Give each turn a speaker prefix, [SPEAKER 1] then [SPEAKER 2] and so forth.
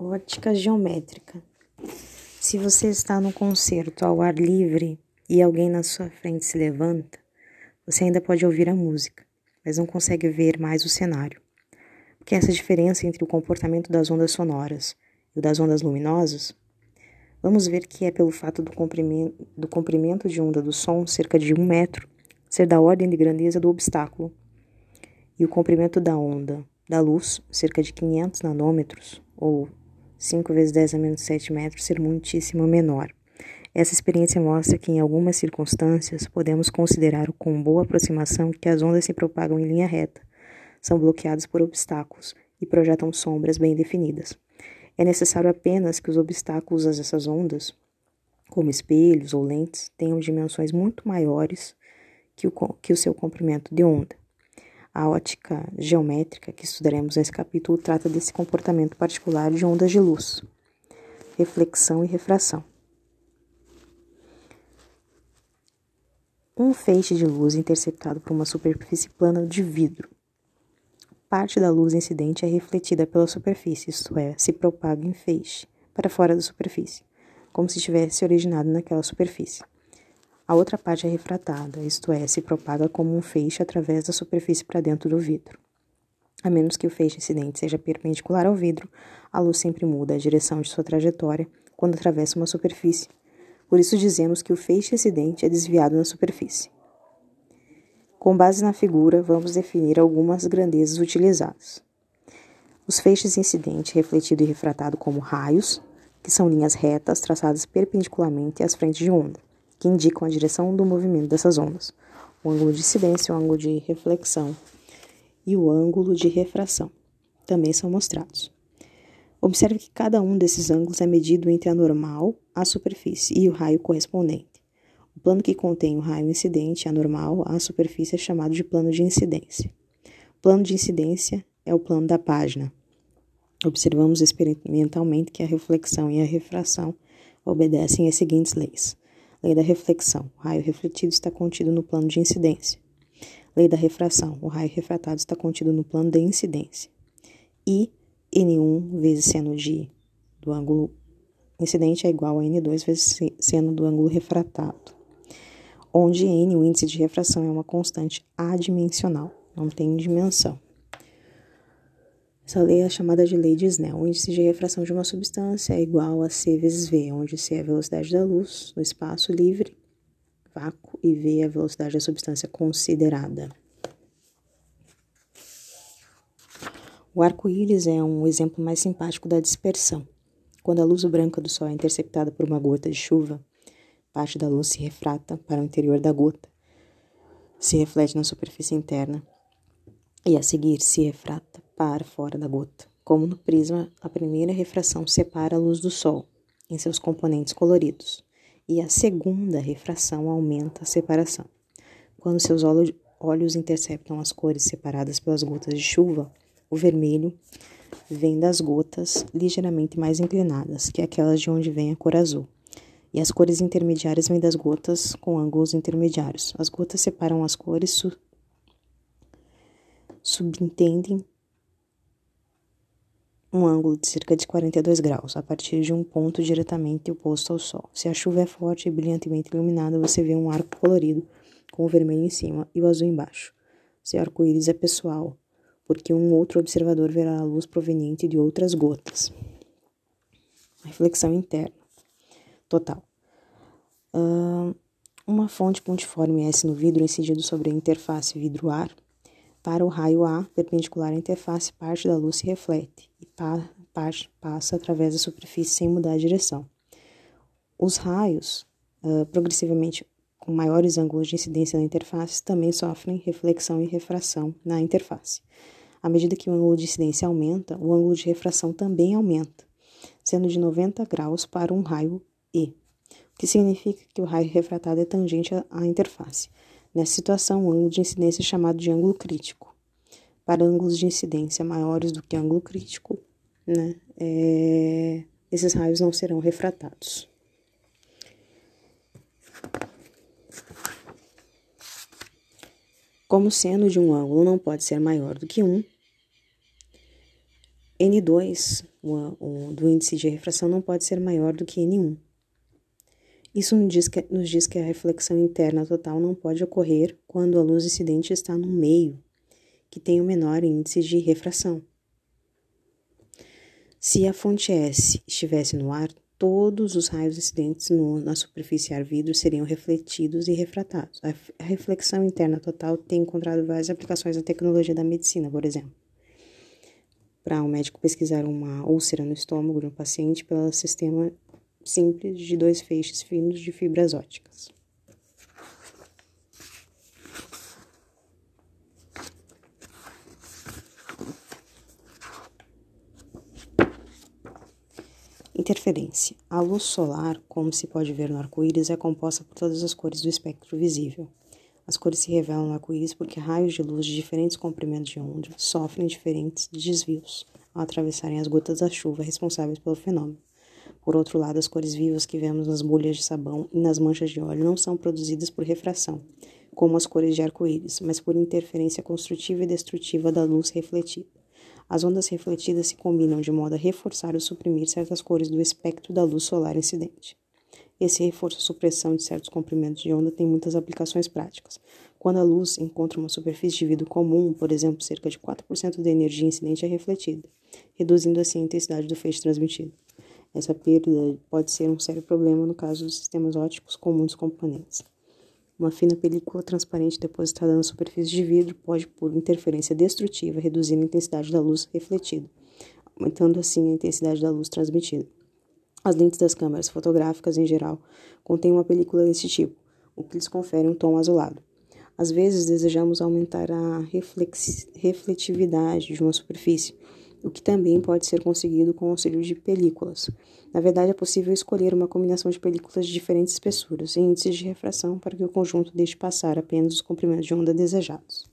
[SPEAKER 1] Ótica geométrica. Se você está no concerto ao ar livre e alguém na sua frente se levanta, você ainda pode ouvir a música, mas não consegue ver mais o cenário. Porque essa diferença entre o comportamento das ondas sonoras e o das ondas luminosas, vamos ver que é pelo fato do comprimento, do comprimento de onda do som, cerca de um metro, ser da ordem de grandeza do obstáculo, e o comprimento da onda da luz, cerca de 500 nanômetros, ou 5 vezes 10 a menos 7 metros ser muitíssimo menor. Essa experiência mostra que, em algumas circunstâncias, podemos considerar com boa aproximação que as ondas se propagam em linha reta, são bloqueadas por obstáculos e projetam sombras bem definidas. É necessário apenas que os obstáculos a essas ondas, como espelhos ou lentes, tenham dimensões muito maiores que o, que o seu comprimento de onda. A ótica geométrica que estudaremos nesse capítulo trata desse comportamento particular de ondas de luz, reflexão e refração. Um feixe de luz interceptado por uma superfície plana de vidro. Parte da luz incidente é refletida pela superfície, isto é, se propaga em feixe para fora da superfície, como se tivesse originado naquela superfície. A outra parte é refratada, isto é, se propaga como um feixe através da superfície para dentro do vidro. A menos que o feixe incidente seja perpendicular ao vidro, a luz sempre muda a direção de sua trajetória quando atravessa uma superfície. Por isso dizemos que o feixe incidente é desviado na superfície. Com base na figura, vamos definir algumas grandezas utilizadas. Os feixes incidente, refletido e refratado como raios, que são linhas retas traçadas perpendicularmente às frentes de onda que indicam a direção do movimento dessas ondas, o ângulo de incidência, o ângulo de reflexão e o ângulo de refração também são mostrados. Observe que cada um desses ângulos é medido entre a normal, a superfície e o raio correspondente. O plano que contém o raio incidente, a normal, a superfície é chamado de plano de incidência. O plano de incidência é o plano da página. Observamos experimentalmente que a reflexão e a refração obedecem às seguintes leis. Lei da reflexão. O raio refletido está contido no plano de incidência. Lei da refração. O raio refratado está contido no plano de incidência. E N1 vezes seno de, do ângulo incidente é igual a N2 vezes seno do ângulo refratado. Onde N, o índice de refração, é uma constante adimensional, não tem dimensão. Essa lei é chamada de lei de Snell. O índice de refração de uma substância é igual a c vezes v, onde c é a velocidade da luz no espaço livre, vácuo, e v é a velocidade da substância considerada. O arco-íris é um exemplo mais simpático da dispersão. Quando a luz branca do sol é interceptada por uma gota de chuva, parte da luz se refrata para o interior da gota, se reflete na superfície interna e a seguir se refrata para fora da gota. Como no prisma, a primeira refração separa a luz do sol em seus componentes coloridos, e a segunda refração aumenta a separação. Quando seus olhos interceptam as cores separadas pelas gotas de chuva, o vermelho vem das gotas ligeiramente mais inclinadas que aquelas de onde vem a cor azul. E as cores intermediárias vêm das gotas com ângulos intermediários. As gotas separam as cores su subentendem um ângulo de cerca de 42 graus, a partir de um ponto diretamente oposto ao Sol. Se a chuva é forte e brilhantemente iluminada, você vê um arco colorido com o vermelho em cima e o azul embaixo. Seu arco-íris é pessoal, porque um outro observador verá a luz proveniente de outras gotas. Reflexão interna. Total. Uh, uma fonte pontiforme S no vidro incidido sobre a interface vidro-ar para o raio A perpendicular à interface, parte da luz se reflete e parte passa através da superfície sem mudar a direção. Os raios, uh, progressivamente com maiores ângulos de incidência na interface, também sofrem reflexão e refração na interface. À medida que o ângulo de incidência aumenta, o ângulo de refração também aumenta, sendo de 90 graus para um raio E, o que significa que o raio refratado é tangente à interface. Nessa situação, o ângulo de incidência é chamado de ângulo crítico. Para ângulos de incidência maiores do que ângulo crítico, né, é, esses raios não serão refratados. Como seno de um ângulo não pode ser maior do que 1, N2 o, o, do índice de refração não pode ser maior do que N1. Isso nos diz, que, nos diz que a reflexão interna total não pode ocorrer quando a luz incidente está no meio, que tem o menor índice de refração. Se a fonte S estivesse no ar, todos os raios incidentes no, na superfície ar-vidro seriam refletidos e refratados. A, a reflexão interna total tem encontrado várias aplicações na tecnologia da medicina, por exemplo. Para um médico pesquisar uma úlcera no estômago de um paciente pelo sistema simples de dois feixes finos de fibras óticas. Interferência. A luz solar, como se pode ver no arco-íris, é composta por todas as cores do espectro visível. As cores se revelam no arco-íris porque raios de luz de diferentes comprimentos de onda sofrem diferentes desvios ao atravessarem as gotas da chuva responsáveis pelo fenômeno. Por outro lado, as cores vivas que vemos nas bolhas de sabão e nas manchas de óleo não são produzidas por refração, como as cores de arco-íris, mas por interferência construtiva e destrutiva da luz refletida. As ondas refletidas se combinam de modo a reforçar ou suprimir certas cores do espectro da luz solar incidente. Esse reforço ou supressão de certos comprimentos de onda tem muitas aplicações práticas. Quando a luz encontra uma superfície de vidro comum, por exemplo, cerca de 4% da energia incidente é refletida, reduzindo assim a intensidade do feixe transmitido. Essa perda pode ser um sério problema no caso dos sistemas óticos com muitos componentes. Uma fina película transparente depositada na superfície de vidro pode, por interferência destrutiva, reduzir a intensidade da luz refletida, aumentando assim a intensidade da luz transmitida. As lentes das câmeras fotográficas, em geral, contêm uma película desse tipo, o que lhes confere um tom azulado. Às vezes, desejamos aumentar a refletividade de uma superfície, o que também pode ser conseguido com o auxílio de películas. Na verdade, é possível escolher uma combinação de películas de diferentes espessuras e índices de refração para que o conjunto deixe passar apenas os comprimentos de onda desejados.